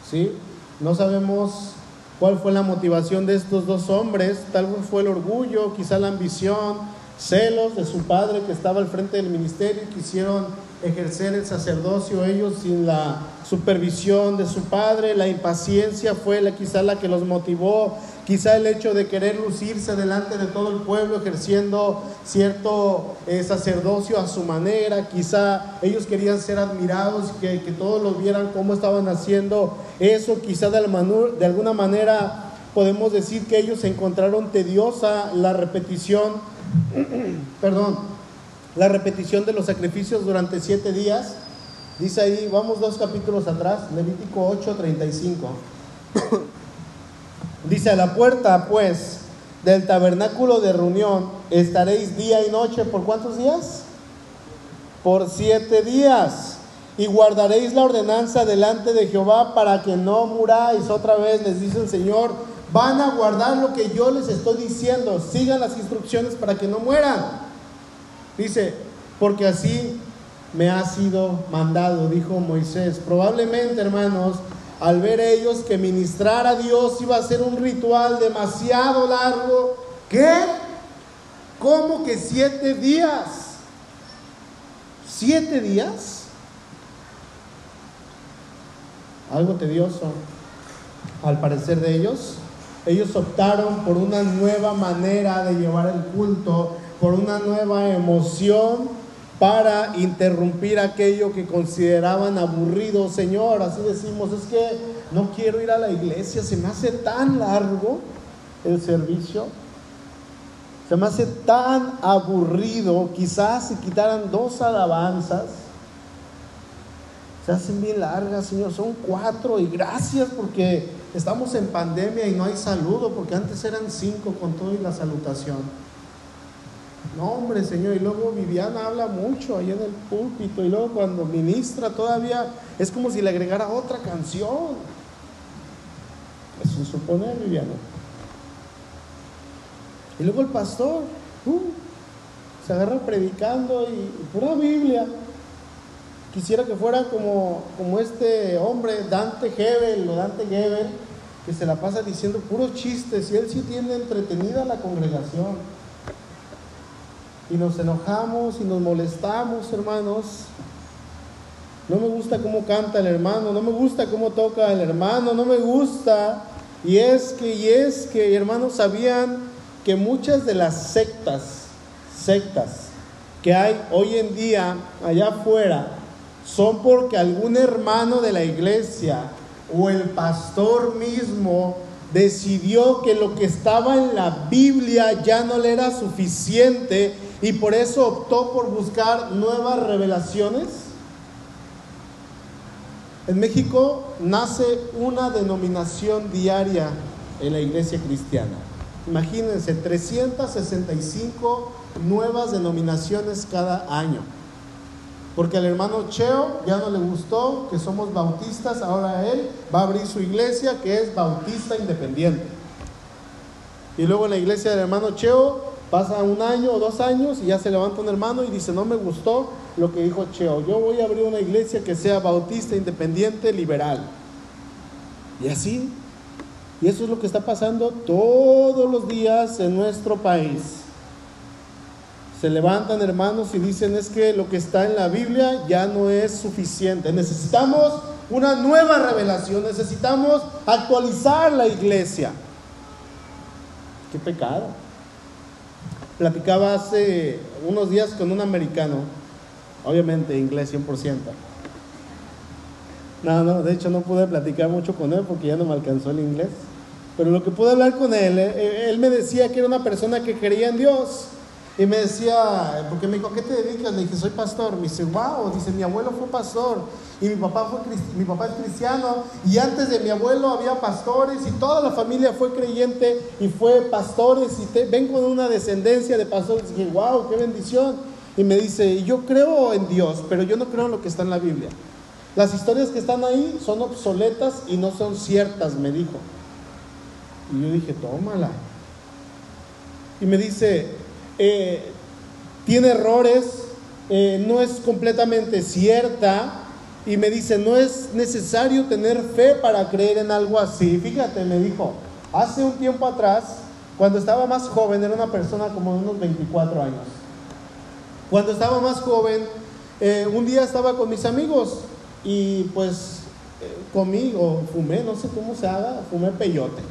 ¿Sí? No sabemos cuál fue la motivación de estos dos hombres. Tal vez fue el orgullo, quizá la ambición, celos de su padre que estaba al frente del ministerio y quisieron ejercer el sacerdocio ellos sin la supervisión de su padre. La impaciencia fue la, quizá la que los motivó quizá el hecho de querer lucirse delante de todo el pueblo ejerciendo cierto eh, sacerdocio a su manera, quizá ellos querían ser admirados, que, que todos los vieran cómo estaban haciendo eso, quizá de, de alguna manera podemos decir que ellos encontraron tediosa la repetición, perdón, la repetición de los sacrificios durante siete días. Dice ahí, vamos dos capítulos atrás, Levítico 8, 35. Dice, a la puerta, pues, del tabernáculo de reunión estaréis día y noche. ¿Por cuántos días? Por siete días. Y guardaréis la ordenanza delante de Jehová para que no muráis. Otra vez les dice el Señor, van a guardar lo que yo les estoy diciendo. Sigan las instrucciones para que no mueran. Dice, porque así me ha sido mandado, dijo Moisés. Probablemente, hermanos, al ver ellos que ministrar a Dios iba a ser un ritual demasiado largo. ¿Qué? ¿Cómo que siete días? ¿Siete días? Algo tedioso. Al parecer de ellos, ellos optaron por una nueva manera de llevar el culto, por una nueva emoción para interrumpir aquello que consideraban aburrido. Señor, así decimos, es que no quiero ir a la iglesia, se me hace tan largo el servicio, se me hace tan aburrido, quizás si quitaran dos alabanzas, se hacen bien largas, Señor, son cuatro y gracias porque estamos en pandemia y no hay saludo, porque antes eran cinco con todo y la salutación. No, hombre, Señor. Y luego Viviana habla mucho ahí en el púlpito. Y luego cuando ministra todavía es como si le agregara otra canción. Es un suponer, Viviana. Y luego el pastor uh, se agarra predicando y, pura Biblia. Quisiera que fuera como, como este hombre, Dante Hebel o Dante Gebel, que se la pasa diciendo puros chistes y él sí tiene entretenida la congregación y nos enojamos y nos molestamos, hermanos. No me gusta cómo canta el hermano, no me gusta cómo toca el hermano, no me gusta. Y es que, y es que, hermanos, sabían que muchas de las sectas, sectas que hay hoy en día allá afuera, son porque algún hermano de la iglesia o el pastor mismo decidió que lo que estaba en la Biblia ya no le era suficiente y por eso optó por buscar nuevas revelaciones. En México nace una denominación diaria en la iglesia cristiana. Imagínense, 365 nuevas denominaciones cada año. Porque al hermano Cheo ya no le gustó que somos bautistas, ahora él va a abrir su iglesia que es bautista independiente. Y luego en la iglesia del hermano Cheo Pasa un año o dos años y ya se levanta un hermano y dice, no me gustó lo que dijo Cheo, yo voy a abrir una iglesia que sea bautista, independiente, liberal. Y así, y eso es lo que está pasando todos los días en nuestro país. Se levantan hermanos y dicen es que lo que está en la Biblia ya no es suficiente. Necesitamos una nueva revelación, necesitamos actualizar la iglesia. Qué pecado. Platicaba hace unos días con un americano, obviamente inglés 100%, No, no, de hecho no pude platicar mucho con él porque ya no me alcanzó el inglés. Pero lo que pude hablar con él, eh, él me decía que era una persona que creía en Dios. Y me decía, porque me dijo, ¿a qué te dedicas? Le dije, soy pastor. Me dice, wow, dice, mi abuelo fue pastor y mi papá, fue, mi papá es cristiano y antes de mi abuelo había pastores y toda la familia fue creyente y fue pastores y te, vengo de una descendencia de pastores. Y dije, wow, qué bendición. Y me dice, yo creo en Dios, pero yo no creo en lo que está en la Biblia. Las historias que están ahí son obsoletas y no son ciertas, me dijo. Y yo dije, tómala. Y me dice, eh, tiene errores, eh, no es completamente cierta. Y me dice, no es necesario tener fe para creer en algo así. Fíjate, me dijo, hace un tiempo atrás, cuando estaba más joven, era una persona como de unos 24 años. Cuando estaba más joven, eh, un día estaba con mis amigos y pues comí o fumé, no sé cómo se haga, fumé peyote.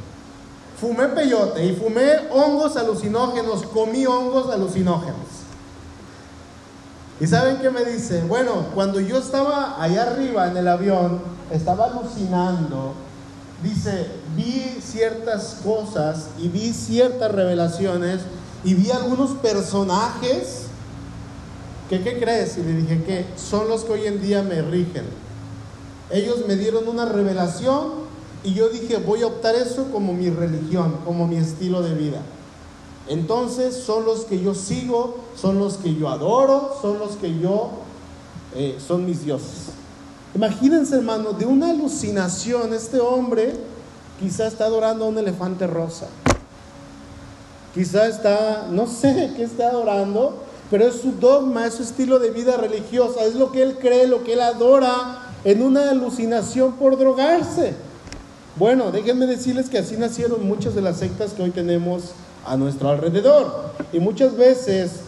Fumé peyote y fumé hongos alucinógenos, comí hongos alucinógenos. ¿Y saben qué me dice? Bueno, cuando yo estaba allá arriba en el avión, estaba alucinando, dice, vi ciertas cosas y vi ciertas revelaciones y vi algunos personajes que, ¿qué crees? Y le dije que son los que hoy en día me rigen. Ellos me dieron una revelación y yo dije, voy a optar eso como mi religión, como mi estilo de vida. Entonces son los que yo sigo, son los que yo adoro, son los que yo, eh, son mis dioses. Imagínense hermano, de una alucinación, este hombre quizá está adorando a un elefante rosa. Quizá está, no sé qué está adorando, pero es su dogma, es su estilo de vida religiosa, es lo que él cree, lo que él adora en una alucinación por drogarse. Bueno, déjenme decirles que así nacieron muchas de las sectas que hoy tenemos a nuestro alrededor. Y muchas veces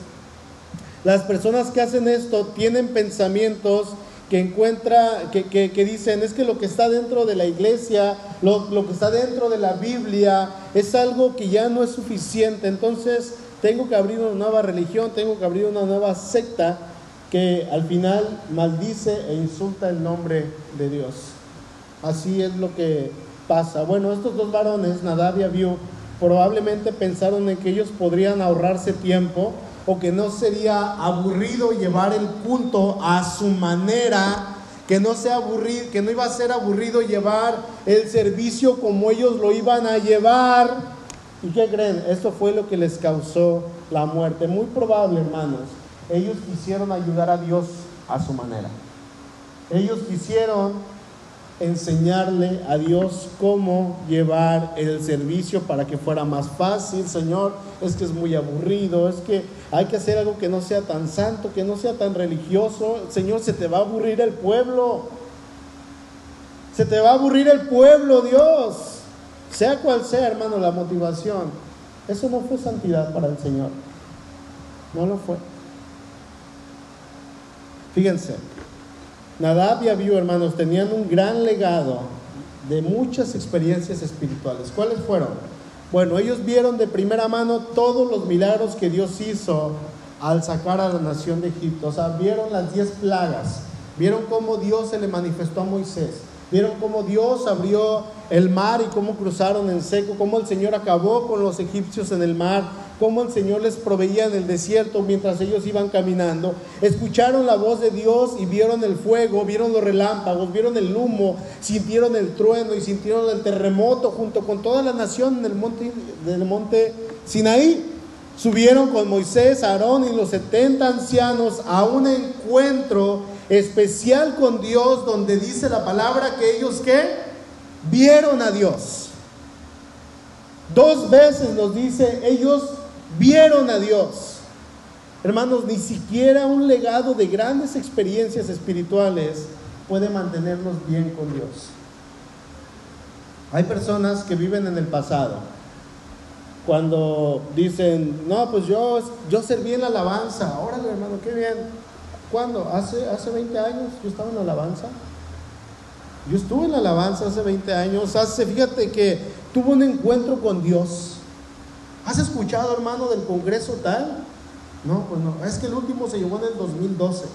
las personas que hacen esto tienen pensamientos que encuentra, que, que, dicen, es que lo que está dentro de la iglesia, lo, lo, que está dentro de la Biblia, es algo que ya no es suficiente. Entonces, tengo que abrir una nueva religión, tengo que abrir una nueva secta que al final maldice e insulta el nombre de Dios. Así es lo que pasa. Bueno, estos dos varones, Nadab y Abiú, probablemente pensaron en que ellos podrían ahorrarse tiempo o que no sería aburrido llevar el culto a su manera, que no sea aburrido, que no iba a ser aburrido llevar el servicio como ellos lo iban a llevar. ¿Y qué creen? Esto fue lo que les causó la muerte. Muy probable, hermanos. Ellos quisieron ayudar a Dios a su manera. Ellos quisieron enseñarle a Dios cómo llevar el servicio para que fuera más fácil, Señor. Es que es muy aburrido, es que hay que hacer algo que no sea tan santo, que no sea tan religioso. Señor, se te va a aburrir el pueblo. Se te va a aburrir el pueblo, Dios. Sea cual sea, hermano, la motivación. Eso no fue santidad para el Señor. No lo fue. Fíjense, Nadab y Abiú, hermanos, tenían un gran legado de muchas experiencias espirituales. ¿Cuáles fueron? Bueno, ellos vieron de primera mano todos los milagros que Dios hizo al sacar a la nación de Egipto. O sea, vieron las diez plagas, vieron cómo Dios se le manifestó a Moisés, vieron cómo Dios abrió el mar y cómo cruzaron en seco, cómo el Señor acabó con los egipcios en el mar, cómo el Señor les proveía en el desierto mientras ellos iban caminando. Escucharon la voz de Dios y vieron el fuego, vieron los relámpagos, vieron el humo, sintieron el trueno y sintieron el terremoto junto con toda la nación en el monte, del monte Sinaí. Subieron con Moisés, Aarón y los 70 ancianos a un encuentro especial con Dios donde dice la palabra que ellos que vieron a Dios. Dos veces nos dice, ellos vieron a Dios. Hermanos, ni siquiera un legado de grandes experiencias espirituales puede mantenernos bien con Dios. Hay personas que viven en el pasado. Cuando dicen, no, pues yo, yo serví en la alabanza. Órale, hermano, qué bien. ¿Cuándo? Hace, hace 20 años yo estaba en la alabanza. Yo estuve en la alabanza hace 20 años. Hace, fíjate que tuvo un encuentro con Dios. ¿Has escuchado, hermano, del Congreso tal? No, pues no. Es que el último se llevó en el 2012.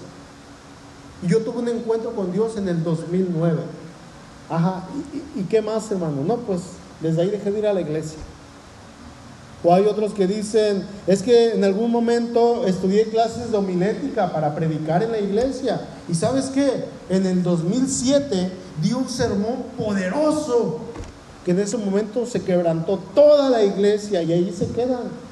Y yo tuve un encuentro con Dios en el 2009. Ajá, ¿y, y qué más, hermano? No, pues desde ahí dejé de ir a la iglesia. O hay otros que dicen, es que en algún momento estudié clases de para predicar en la iglesia. Y sabes qué, en el 2007 di un sermón poderoso, que en ese momento se quebrantó toda la iglesia y ahí se quedan.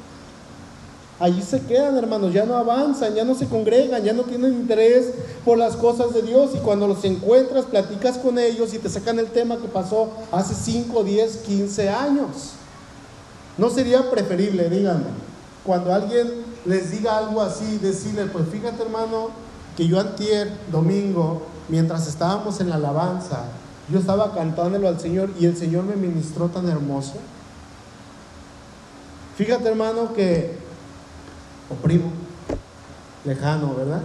Allí se quedan, hermanos, ya no avanzan, ya no se congregan, ya no tienen interés por las cosas de Dios. Y cuando los encuentras, platicas con ellos y te sacan el tema que pasó hace 5, 10, 15 años. ¿No sería preferible, díganme, cuando alguien les diga algo así, decirle, pues fíjate hermano, que yo antier, domingo, mientras estábamos en la alabanza, yo estaba cantándolo al Señor y el Señor me ministró tan hermoso. Fíjate hermano que, o primo, lejano, ¿verdad?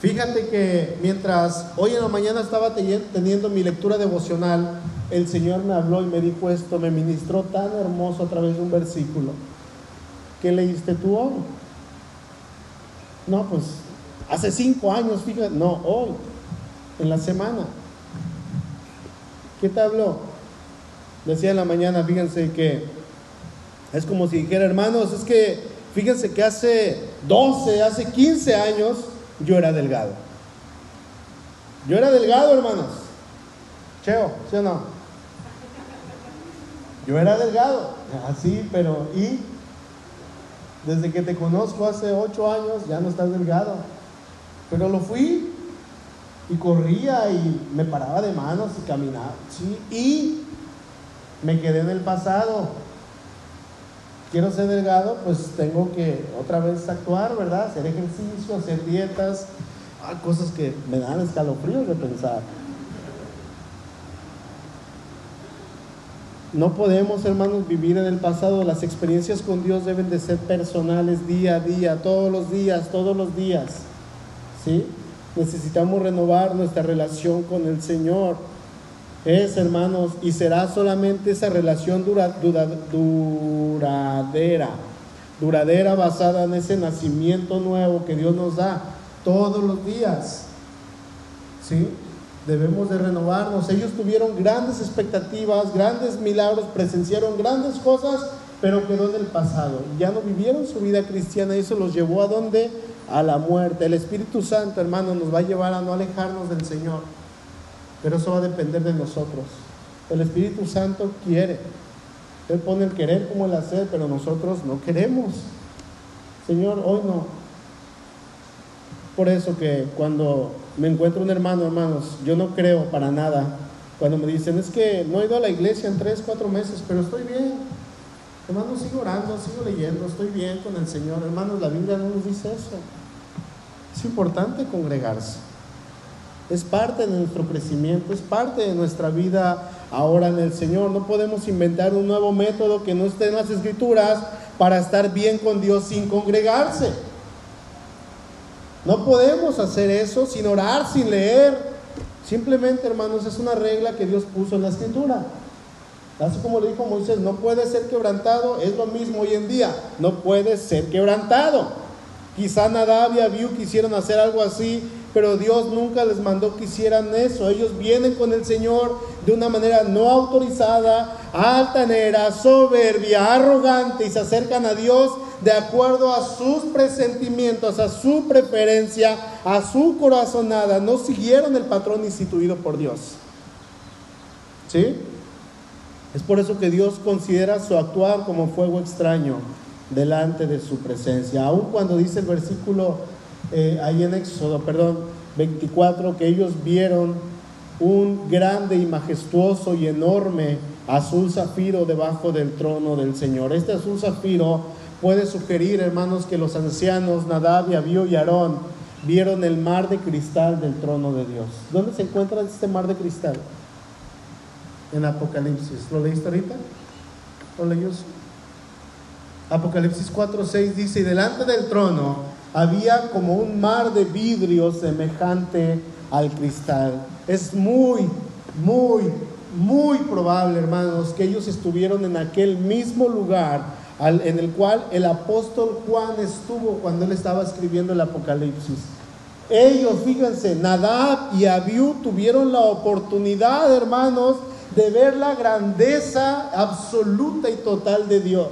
Fíjate que mientras hoy en la mañana estaba teniendo mi lectura devocional, el Señor me habló y me dijo esto, me ministró tan hermoso a través de un versículo. ¿Qué leíste tú hoy? No, pues hace cinco años, fíjate, no, hoy, en la semana. ¿Qué te habló? Decía en la mañana, fíjense que es como si dijera, hermanos, es que fíjense que hace 12, hace 15 años yo era delgado. Yo era delgado, hermanos. Cheo, ¿sí o no? Yo era delgado, así, pero y desde que te conozco hace ocho años ya no estás delgado. Pero lo fui y corría y me paraba de manos y caminaba, sí, y me quedé en el pasado. Quiero ser delgado, pues tengo que otra vez actuar, ¿verdad? Hacer ejercicio, hacer dietas, hay cosas que me dan escalofríos de pensar. No podemos, hermanos, vivir en el pasado. Las experiencias con Dios deben de ser personales día a día, todos los días, todos los días. ¿Sí? Necesitamos renovar nuestra relación con el Señor. Es, hermanos, y será solamente esa relación dura, duradera, duradera basada en ese nacimiento nuevo que Dios nos da todos los días. ¿Sí? Debemos de renovarnos. Ellos tuvieron grandes expectativas, grandes milagros, presenciaron grandes cosas, pero quedó en el pasado. Ya no vivieron su vida cristiana y eso los llevó a dónde? A la muerte. El Espíritu Santo, hermano, nos va a llevar a no alejarnos del Señor, pero eso va a depender de nosotros. El Espíritu Santo quiere. Él pone el querer como el hacer, pero nosotros no queremos. Señor, hoy no. Por eso que cuando me encuentro un hermano, hermanos, yo no creo para nada. Cuando me dicen, es que no he ido a la iglesia en tres, cuatro meses, pero estoy bien. Hermanos, sigo orando, sigo leyendo, estoy bien con el Señor. Hermanos, la Biblia no nos dice eso. Es importante congregarse. Es parte de nuestro crecimiento, es parte de nuestra vida ahora en el Señor. No podemos inventar un nuevo método que no esté en las escrituras para estar bien con Dios sin congregarse. No podemos hacer eso sin orar, sin leer. Simplemente, hermanos, es una regla que Dios puso en la escritura. Así como le dijo Moisés, no puede ser quebrantado, es lo mismo hoy en día, no puede ser quebrantado. Quizá Nadab y Abiú quisieron hacer algo así, pero Dios nunca les mandó que hicieran eso. Ellos vienen con el Señor de una manera no autorizada, altanera, soberbia, arrogante y se acercan a Dios de acuerdo a sus presentimientos, a su preferencia, a su corazonada. No siguieron el patrón instituido por Dios. ¿Sí? Es por eso que Dios considera su actuar como fuego extraño delante de su presencia. Aun cuando dice el versículo eh, ahí en Éxodo, perdón, 24, que ellos vieron un grande y majestuoso y enorme azul zafiro debajo del trono del Señor. Este azul zafiro puede sugerir, hermanos, que los ancianos Nadab y Abiú y Aarón vieron el mar de cristal del trono de Dios. ¿Dónde se encuentra este mar de cristal? En Apocalipsis. ¿Lo leíste ahorita? ¿Lo leyó? Apocalipsis 4:6 dice, y delante del trono había como un mar de vidrio semejante al cristal. Es muy, muy, muy probable, hermanos, que ellos estuvieron en aquel mismo lugar en el cual el apóstol Juan estuvo cuando él estaba escribiendo el Apocalipsis. Ellos, fíjense, Nadab y Abiú tuvieron la oportunidad, hermanos, de ver la grandeza absoluta y total de Dios.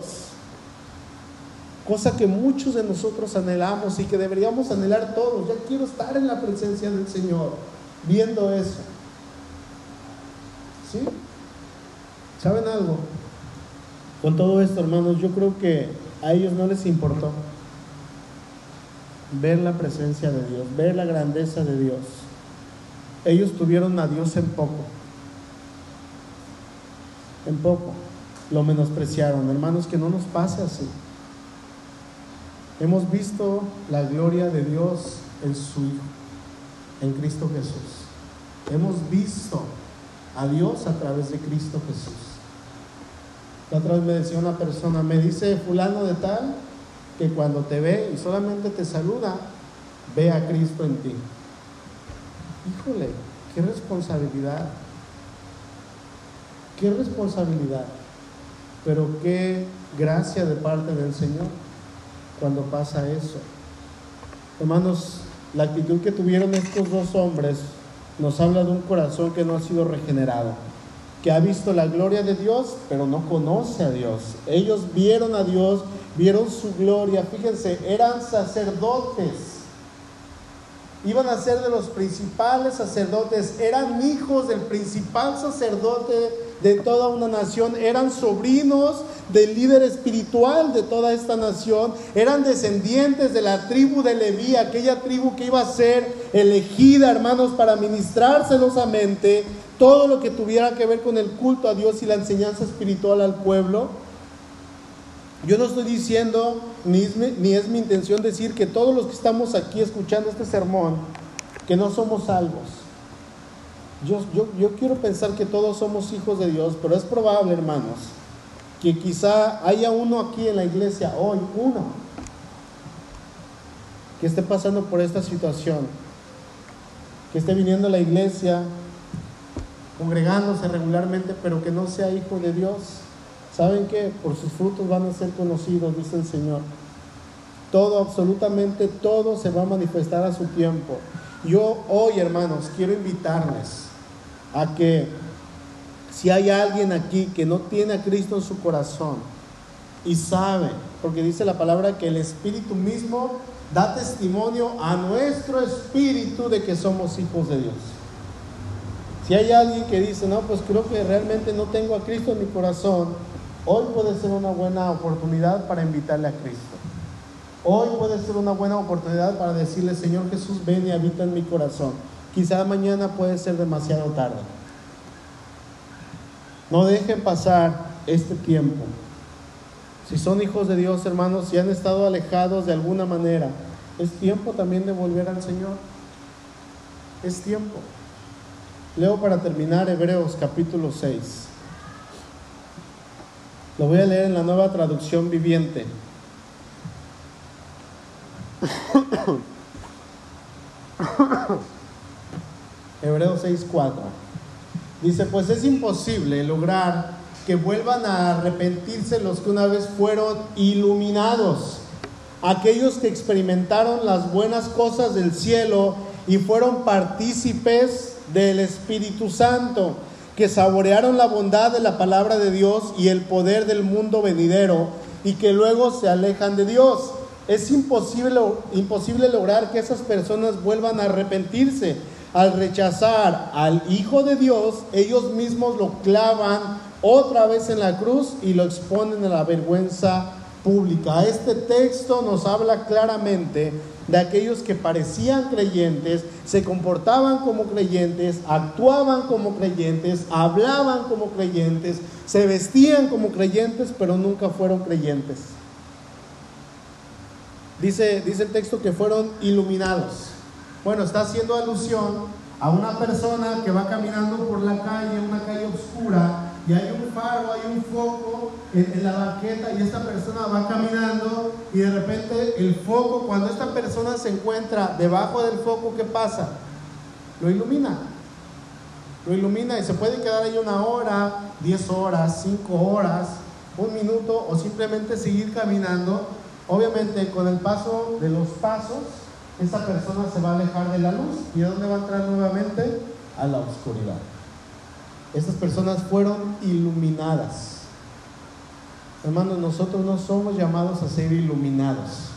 Cosa que muchos de nosotros anhelamos y que deberíamos anhelar todos. Ya quiero estar en la presencia del Señor, viendo eso. ¿Sí? ¿Saben algo? Con todo esto, hermanos, yo creo que a ellos no les importó ver la presencia de Dios, ver la grandeza de Dios. Ellos tuvieron a Dios en poco. En poco. Lo menospreciaron. Hermanos, que no nos pase así. Hemos visto la gloria de Dios en su Hijo, en Cristo Jesús. Hemos visto a Dios a través de Cristo Jesús. La otra vez me decía una persona, me dice fulano de tal, que cuando te ve y solamente te saluda, ve a Cristo en ti. Híjole, qué responsabilidad. Qué responsabilidad. Pero qué gracia de parte del Señor cuando pasa eso. Hermanos, la actitud que tuvieron estos dos hombres nos habla de un corazón que no ha sido regenerado, que ha visto la gloria de Dios, pero no conoce a Dios. Ellos vieron a Dios vieron su gloria. Fíjense, eran sacerdotes. Iban a ser de los principales sacerdotes. Eran hijos del principal sacerdote de toda una nación. Eran sobrinos del líder espiritual de toda esta nación. Eran descendientes de la tribu de Leví, aquella tribu que iba a ser elegida, hermanos, para ministrar celosamente todo lo que tuviera que ver con el culto a Dios y la enseñanza espiritual al pueblo. Yo no estoy diciendo, ni es, ni es mi intención decir que todos los que estamos aquí escuchando este sermón, que no somos salvos. Yo, quiero pensar que todos somos hijos de Dios, pero es probable, hermanos, que quizá haya uno aquí en la iglesia hoy, uno, que esté pasando por esta situación, que esté viniendo a la iglesia, congregándose regularmente, pero que no sea hijo de Dios ¿Saben qué? Por sus frutos van a ser conocidos, dice el Señor. Todo, absolutamente todo se va a manifestar a su tiempo. Yo hoy, hermanos, quiero invitarles a que si hay alguien aquí que no tiene a Cristo en su corazón y sabe, porque dice la palabra que el Espíritu mismo da testimonio a nuestro espíritu de que somos hijos de Dios. Si hay alguien que dice, no, pues creo que realmente no tengo a Cristo en mi corazón, Hoy puede ser una buena oportunidad para invitarle a Cristo. Hoy puede ser una buena oportunidad para decirle, Señor Jesús, ven y habita en mi corazón. Quizá mañana puede ser demasiado tarde. No dejen pasar este tiempo. Si son hijos de Dios, hermanos, si han estado alejados de alguna manera, es tiempo también de volver al Señor. Es tiempo. Leo para terminar Hebreos capítulo 6. Lo voy a leer en la nueva traducción viviente. Hebreos 6:4. Dice, pues es imposible lograr que vuelvan a arrepentirse los que una vez fueron iluminados, aquellos que experimentaron las buenas cosas del cielo y fueron partícipes del Espíritu Santo que saborearon la bondad de la palabra de Dios y el poder del mundo venidero y que luego se alejan de Dios. Es imposible, imposible lograr que esas personas vuelvan a arrepentirse. Al rechazar al Hijo de Dios, ellos mismos lo clavan otra vez en la cruz y lo exponen a la vergüenza pública. Este texto nos habla claramente de aquellos que parecían creyentes, se comportaban como creyentes, actuaban como creyentes, hablaban como creyentes, se vestían como creyentes, pero nunca fueron creyentes. Dice, dice el texto que fueron iluminados. Bueno, está haciendo alusión a una persona que va caminando por la calle, una calle oscura, y hay un faro, hay un foco en, la banqueta y esta persona va caminando y de repente el foco, cuando esta persona se encuentra debajo del foco, ¿qué pasa? Lo ilumina. Lo ilumina y se puede quedar ahí una hora, diez horas, cinco horas, un minuto o simplemente seguir caminando. Obviamente con el paso de los pasos esa persona se va a alejar de la luz. ¿Y a dónde va a entrar nuevamente? A la oscuridad. Estas personas fueron iluminadas. Hermanos, nosotros no somos llamados a ser iluminados.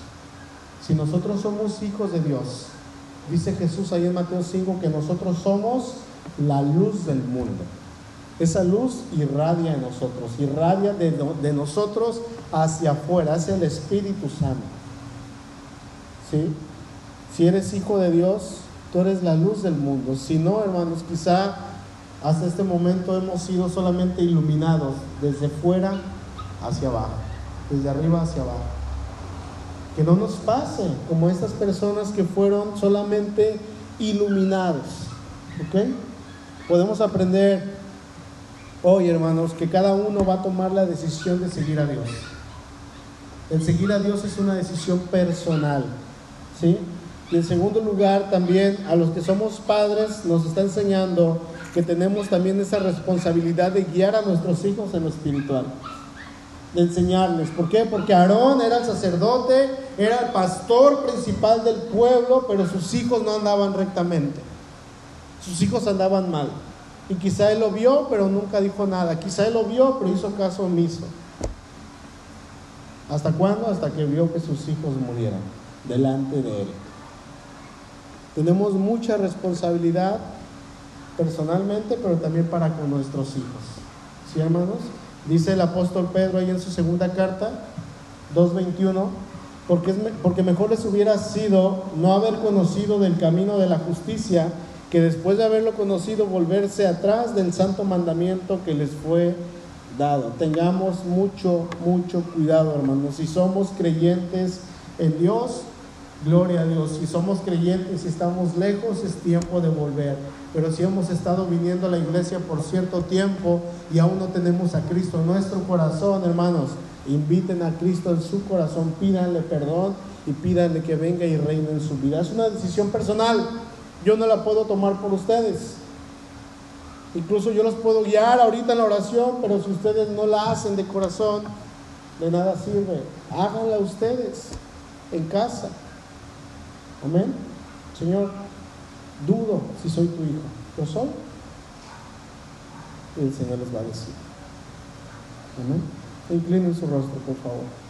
Si nosotros somos hijos de Dios, dice Jesús ahí en Mateo 5 que nosotros somos la luz del mundo. Esa luz irradia en nosotros, irradia de, de nosotros hacia afuera, hacia el Espíritu Santo. ¿Sí? Si eres hijo de Dios, tú eres la luz del mundo. Si no, hermanos, quizá hasta este momento hemos sido solamente iluminados desde fuera hacia abajo, desde arriba hacia abajo. Que no nos pase como estas personas que fueron solamente iluminados. ¿Ok? Podemos aprender hoy, hermanos, que cada uno va a tomar la decisión de seguir a Dios. El seguir a Dios es una decisión personal. ¿Sí? Y en segundo lugar, también a los que somos padres nos está enseñando que tenemos también esa responsabilidad de guiar a nuestros hijos en lo espiritual de enseñarles. ¿Por qué? Porque Aarón era el sacerdote, era el pastor principal del pueblo, pero sus hijos no andaban rectamente. Sus hijos andaban mal. Y quizá él lo vio, pero nunca dijo nada. Quizá él lo vio, pero hizo caso omiso. ¿Hasta cuándo? Hasta que vio que sus hijos murieran delante de él. Tenemos mucha responsabilidad personalmente, pero también para con nuestros hijos. ¿Sí, hermanos? Dice el apóstol Pedro ahí en su segunda carta, 2.21, porque, porque mejor les hubiera sido no haber conocido del camino de la justicia que después de haberlo conocido volverse atrás del santo mandamiento que les fue dado. Tengamos mucho, mucho cuidado, hermanos. Si somos creyentes en Dios, gloria a Dios. Si somos creyentes y estamos lejos, es tiempo de volver. Pero si hemos estado viniendo a la iglesia por cierto tiempo y aún no tenemos a Cristo en nuestro corazón, hermanos, inviten a Cristo en su corazón, pídanle perdón y pídanle que venga y reine en su vida. Es una decisión personal. Yo no la puedo tomar por ustedes. Incluso yo los puedo guiar ahorita en la oración, pero si ustedes no la hacen de corazón, de nada sirve. Háganla ustedes en casa. Amén. Señor, dudo si soy tu hijo. ¿Lo soy? Y el Señor les va a decir. Amén. Inclinen su rostro, por favor.